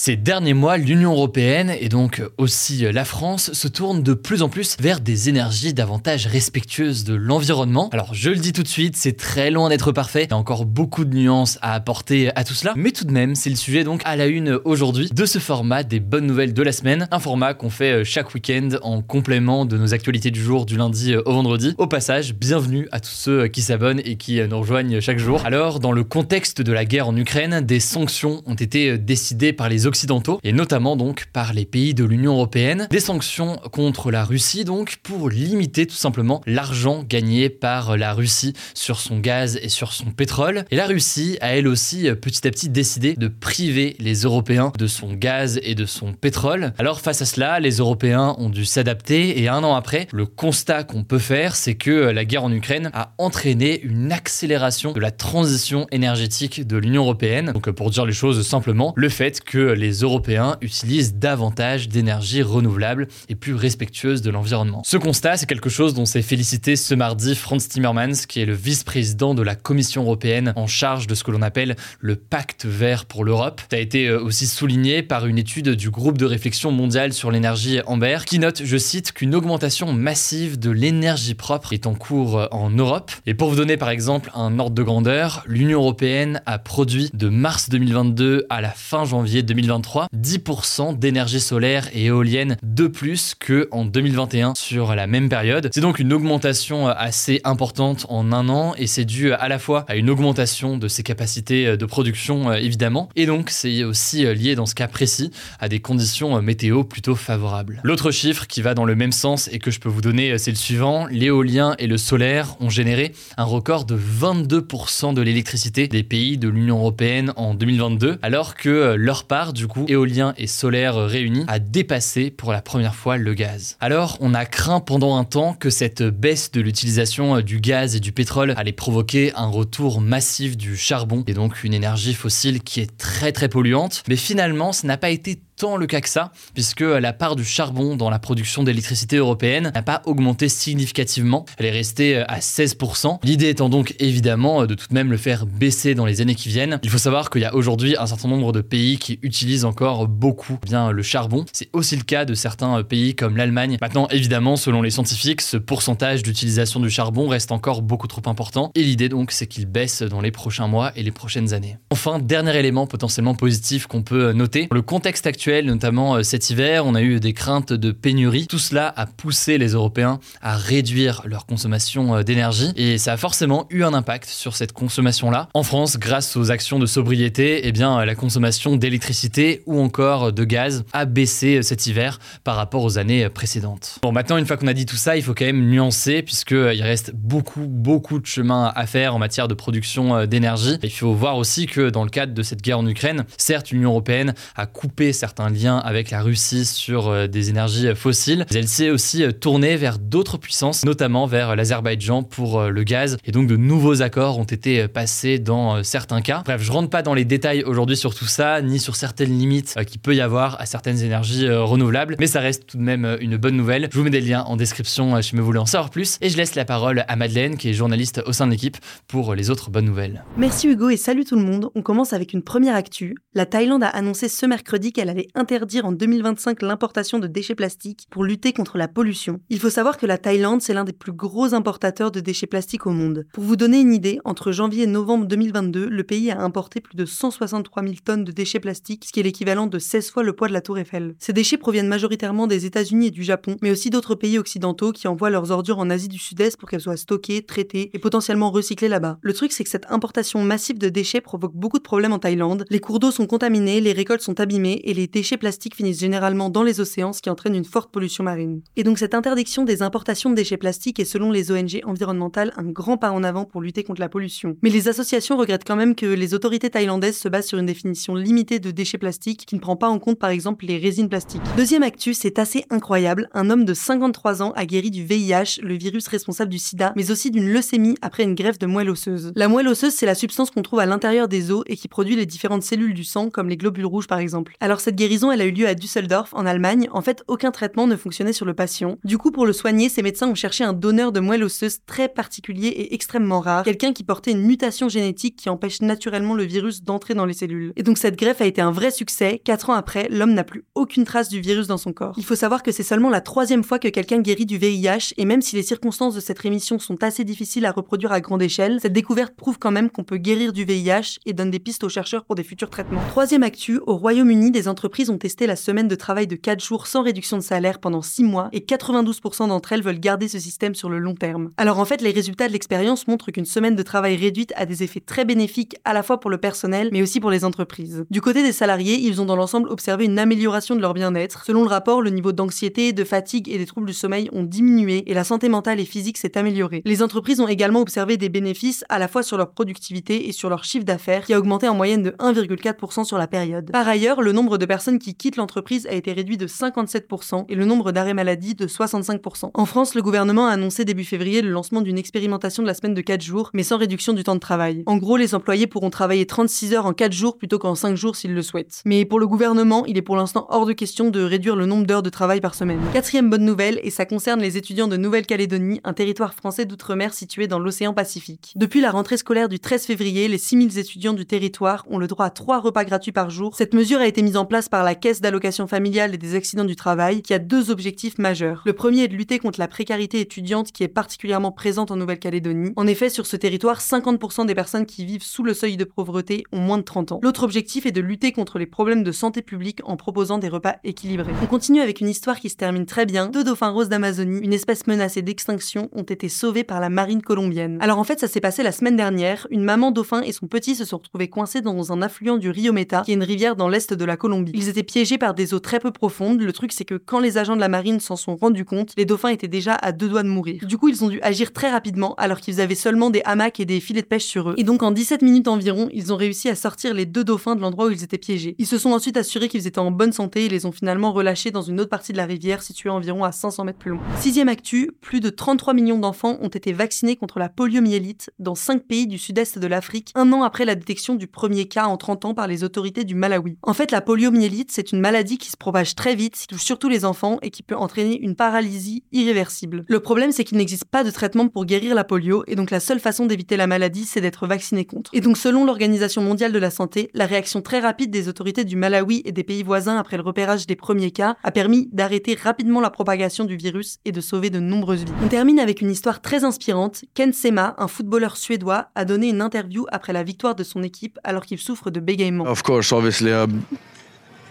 Ces derniers mois, l'Union européenne et donc aussi la France se tournent de plus en plus vers des énergies davantage respectueuses de l'environnement. Alors je le dis tout de suite, c'est très loin d'être parfait, il y a encore beaucoup de nuances à apporter à tout cela, mais tout de même, c'est le sujet donc à la une aujourd'hui de ce format des bonnes nouvelles de la semaine, un format qu'on fait chaque week-end en complément de nos actualités du jour du lundi au vendredi. Au passage, bienvenue à tous ceux qui s'abonnent et qui nous rejoignent chaque jour. Alors, dans le contexte de la guerre en Ukraine, des sanctions ont été décidées par les occidentaux, et notamment donc par les pays de l'Union européenne. Des sanctions contre la Russie, donc, pour limiter tout simplement l'argent gagné par la Russie sur son gaz et sur son pétrole. Et la Russie a elle aussi petit à petit décidé de priver les Européens de son gaz et de son pétrole. Alors face à cela, les Européens ont dû s'adapter et un an après, le constat qu'on peut faire, c'est que la guerre en Ukraine a entraîné une accélération de la transition énergétique de l'Union européenne. Donc pour dire les choses simplement, le fait que les Européens utilisent davantage d'énergie renouvelable et plus respectueuse de l'environnement. Ce constat, c'est quelque chose dont s'est félicité ce mardi Franz Timmermans, qui est le vice-président de la Commission européenne en charge de ce que l'on appelle le pacte vert pour l'Europe. Ça a été aussi souligné par une étude du groupe de réflexion mondial sur l'énergie Amber, qui note, je cite, qu'une augmentation massive de l'énergie propre est en cours en Europe. Et pour vous donner par exemple un ordre de grandeur, l'Union européenne a produit de mars 2022 à la fin janvier 2023 10% d'énergie solaire et éolienne de plus que en 2021 sur la même période. C'est donc une augmentation assez importante en un an et c'est dû à la fois à une augmentation de ses capacités de production évidemment et donc c'est aussi lié dans ce cas précis à des conditions météo plutôt favorables. L'autre chiffre qui va dans le même sens et que je peux vous donner c'est le suivant, l'éolien et le solaire ont généré un record de 22% de l'électricité des pays de l'Union européenne en 2022 alors que leur part du coup éolien et solaire réunis a dépassé pour la première fois le gaz. Alors on a craint pendant un temps que cette baisse de l'utilisation du gaz et du pétrole allait provoquer un retour massif du charbon et donc une énergie fossile qui est très très polluante mais finalement ça n'a pas été tant le cas que ça, puisque la part du charbon dans la production d'électricité européenne n'a pas augmenté significativement. Elle est restée à 16%. L'idée étant donc évidemment de tout de même le faire baisser dans les années qui viennent. Il faut savoir qu'il y a aujourd'hui un certain nombre de pays qui utilisent encore beaucoup bien le charbon. C'est aussi le cas de certains pays comme l'Allemagne. Maintenant, évidemment, selon les scientifiques, ce pourcentage d'utilisation du charbon reste encore beaucoup trop important. Et l'idée donc, c'est qu'il baisse dans les prochains mois et les prochaines années. Enfin, dernier élément potentiellement positif qu'on peut noter, le contexte actuel notamment cet hiver, on a eu des craintes de pénurie. Tout cela a poussé les Européens à réduire leur consommation d'énergie et ça a forcément eu un impact sur cette consommation-là. En France, grâce aux actions de sobriété, eh bien, la consommation d'électricité ou encore de gaz a baissé cet hiver par rapport aux années précédentes. Bon, maintenant, une fois qu'on a dit tout ça, il faut quand même nuancer puisqu'il reste beaucoup, beaucoup de chemin à faire en matière de production d'énergie. Il faut voir aussi que dans le cadre de cette guerre en Ukraine, certes, l'Union européenne a coupé certains un lien avec la Russie sur des énergies fossiles. Elle s'est aussi tournée vers d'autres puissances, notamment vers l'Azerbaïdjan pour le gaz. Et donc de nouveaux accords ont été passés dans certains cas. Bref, je rentre pas dans les détails aujourd'hui sur tout ça, ni sur certaines limites qu'il peut y avoir à certaines énergies renouvelables, mais ça reste tout de même une bonne nouvelle. Je vous mets des liens en description si vous voulez en savoir plus. Et je laisse la parole à Madeleine, qui est journaliste au sein de l'équipe, pour les autres bonnes nouvelles. Merci Hugo et salut tout le monde. On commence avec une première actu. La Thaïlande a annoncé ce mercredi qu'elle allait interdire en 2025 l'importation de déchets plastiques pour lutter contre la pollution. Il faut savoir que la Thaïlande, c'est l'un des plus gros importateurs de déchets plastiques au monde. Pour vous donner une idée, entre janvier et novembre 2022, le pays a importé plus de 163 000 tonnes de déchets plastiques, ce qui est l'équivalent de 16 fois le poids de la Tour Eiffel. Ces déchets proviennent majoritairement des États-Unis et du Japon, mais aussi d'autres pays occidentaux qui envoient leurs ordures en Asie du Sud-Est pour qu'elles soient stockées, traitées et potentiellement recyclées là-bas. Le truc, c'est que cette importation massive de déchets provoque beaucoup de problèmes en Thaïlande. Les cours d'eau sont contaminés, les récoltes sont abîmées et les déchets plastiques finissent généralement dans les océans, ce qui entraîne une forte pollution marine. Et donc cette interdiction des importations de déchets plastiques est selon les ONG environnementales un grand pas en avant pour lutter contre la pollution. Mais les associations regrettent quand même que les autorités thaïlandaises se basent sur une définition limitée de déchets plastiques qui ne prend pas en compte par exemple les résines plastiques. Deuxième actu, c'est assez incroyable, un homme de 53 ans a guéri du VIH, le virus responsable du sida, mais aussi d'une leucémie après une greffe de moelle osseuse. La moelle osseuse, c'est la substance qu'on trouve à l'intérieur des os et qui produit les différentes cellules du sang, comme les globules rouges par exemple. Alors cette guérison, elle a eu lieu à Düsseldorf, en Allemagne. En fait, aucun traitement ne fonctionnait sur le patient. Du coup, pour le soigner, ces médecins ont cherché un donneur de moelle osseuse très particulier et extrêmement rare, quelqu'un qui portait une mutation génétique qui empêche naturellement le virus d'entrer dans les cellules. Et donc cette greffe a été un vrai succès. Quatre ans après, l'homme n'a plus aucune trace du virus dans son corps. Il faut savoir que c'est seulement la troisième fois que quelqu'un guérit du VIH, et même si les circonstances de cette rémission sont assez difficiles à reproduire à grande échelle, cette découverte prouve quand même qu'on peut guérir du VIH et donne des pistes aux chercheurs pour des futurs traitements. Troisième actu, au Royaume-Uni, des entreprises ont testé la semaine de travail de 4 jours sans réduction de salaire pendant 6 mois, et 92% d'entre elles veulent garder ce système sur le long terme. Alors en fait, les résultats de l'expérience montrent qu'une semaine de travail réduite a des effets très bénéfiques à la fois pour le personnel, mais aussi pour les entreprises. Du côté des salariés, ils ont dans l'ensemble observé une amélioration de leur bien-être. Selon le rapport, le niveau d'anxiété, de fatigue et des troubles du sommeil ont diminué et la santé mentale et physique s'est améliorée. Les entreprises ont également observé des bénéfices à la fois sur leur productivité et sur leur chiffre d'affaires qui a augmenté en moyenne de 1,4% sur la période. Par ailleurs, le nombre de personnes qui quittent l'entreprise a été réduit de 57% et le nombre d'arrêts maladie de 65%. En France, le gouvernement a annoncé début février le lancement d'une expérimentation de la semaine de 4 jours, mais sans réduction du temps de travail. En gros, les employés pourront travailler 36 heures en 4 jours plutôt qu'en 5 jours s'ils le souhaitent. Mais pour le gouvernement, il est pour l'instant hors de question de réduire le nombre d'heures de travail par semaine. Quatrième bonne nouvelle, et ça concerne les étudiants de Nouvelle-Calédonie, un territoire français d'outre-mer situé dans l'océan Pacifique. Depuis la rentrée scolaire du 13 février, les 6000 étudiants du territoire ont le droit à 3 repas gratuits par jour. Cette mesure a été mise en place par la Caisse d'allocation familiale et des accidents du travail, qui a deux objectifs majeurs. Le premier est de lutter contre la précarité étudiante qui est particulièrement présente en Nouvelle-Calédonie. En effet, sur ce territoire, 50% des personnes qui vivent sous le seuil de pauvreté ont moins de 30 ans. L'autre objectif est de lutter contre les problèmes de santé publique en proposant des repas équilibrés. On continue avec une histoire qui se termine très bien. Deux dauphins roses d'Amazonie, une espèce menacée d'extinction, ont été sauvés par la marine colombienne. Alors en fait, ça s'est passé la semaine dernière. Une maman dauphin et son petit se sont retrouvés coincés dans un affluent du Rio Meta, qui est une rivière dans l'est de la Colombie. Ils étaient piégés par des eaux très peu profondes. Le truc, c'est que quand les agents de la marine s'en sont rendus compte, les dauphins étaient déjà à deux doigts de mourir. Du coup, ils ont dû agir très rapidement alors qu'ils avaient seulement des hamacs et des filets de pêche sur eux. Et donc en 17 minutes environ, ils ont réussi à sortir les deux dauphins de l'endroit où ils étaient piégés. Ils se sont ensuite assurés qu'ils étaient en bonne santé et les ont finalement relâchés dans une autre partie de la rivière située environ à 500 mètres plus loin. Sixième actu, plus de 33 millions d'enfants ont été vaccinés contre la poliomyélite dans 5 pays du sud-est de l'Afrique, un an après la détection du premier cas en 30 ans par les autorités du Malawi. En fait, la poliomyélite, c'est une maladie qui se propage très vite, qui touche surtout les enfants et qui peut entraîner une paralysie irréversible. Le problème, c'est qu'il n'existe pas de traitement pour guérir la polio et donc la seule façon d'éviter la maladie, c'est d'être vacciné contre. Et donc, selon l'Organisation mondiale de la santé, la réaction très rapide des autorités du Malawi et des pays voisins après le repérage des premiers cas a permis d'arrêter rapidement la propagation du virus et de sauver de nombreuses vies. On termine avec une histoire très inspirante. Ken Sema, un footballeur suédois, a donné une interview après la victoire de son équipe alors qu'il souffre de bégaiement. Of course, obviously,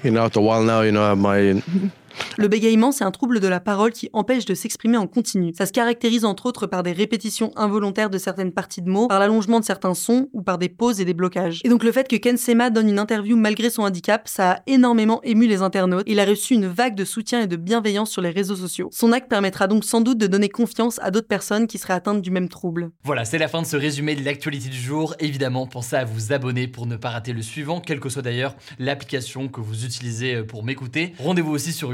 you know, after a while now, you know, my Le bégaiement, c'est un trouble de la parole qui empêche de s'exprimer en continu. Ça se caractérise entre autres par des répétitions involontaires de certaines parties de mots, par l'allongement de certains sons ou par des pauses et des blocages. Et donc le fait que Ken Sema donne une interview malgré son handicap, ça a énormément ému les internautes. Il a reçu une vague de soutien et de bienveillance sur les réseaux sociaux. Son acte permettra donc sans doute de donner confiance à d'autres personnes qui seraient atteintes du même trouble. Voilà, c'est la fin de ce résumé de l'actualité du jour. Évidemment, pensez à vous abonner pour ne pas rater le suivant, quelle que soit d'ailleurs l'application que vous utilisez pour m'écouter. Rendez-vous aussi sur